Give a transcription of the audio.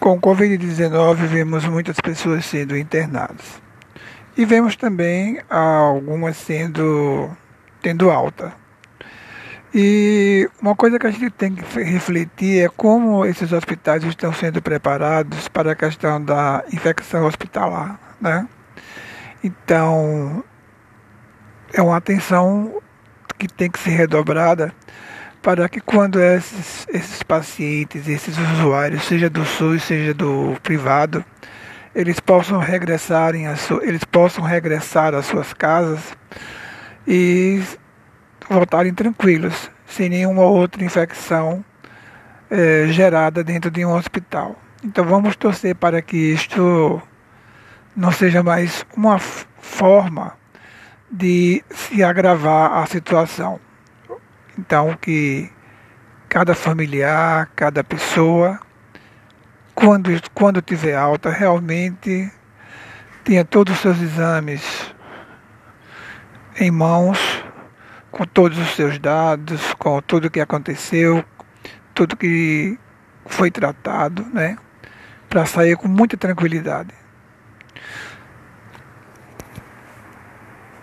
Com o Covid-19, vemos muitas pessoas sendo internadas. E vemos também algumas sendo tendo alta. E uma coisa que a gente tem que refletir é como esses hospitais estão sendo preparados para a questão da infecção hospitalar, né? Então, é uma atenção que tem que ser redobrada para que quando esses, esses pacientes, esses usuários, seja do SUS, seja do privado, eles possam regressarem a eles possam regressar às suas casas e voltarem tranquilos, sem nenhuma outra infecção é, gerada dentro de um hospital. Então vamos torcer para que isto não seja mais uma forma de se agravar a situação. Então, que cada familiar, cada pessoa, quando, quando tiver alta, realmente tenha todos os seus exames em mãos, com todos os seus dados, com tudo o que aconteceu, tudo que foi tratado, né? Para sair com muita tranquilidade.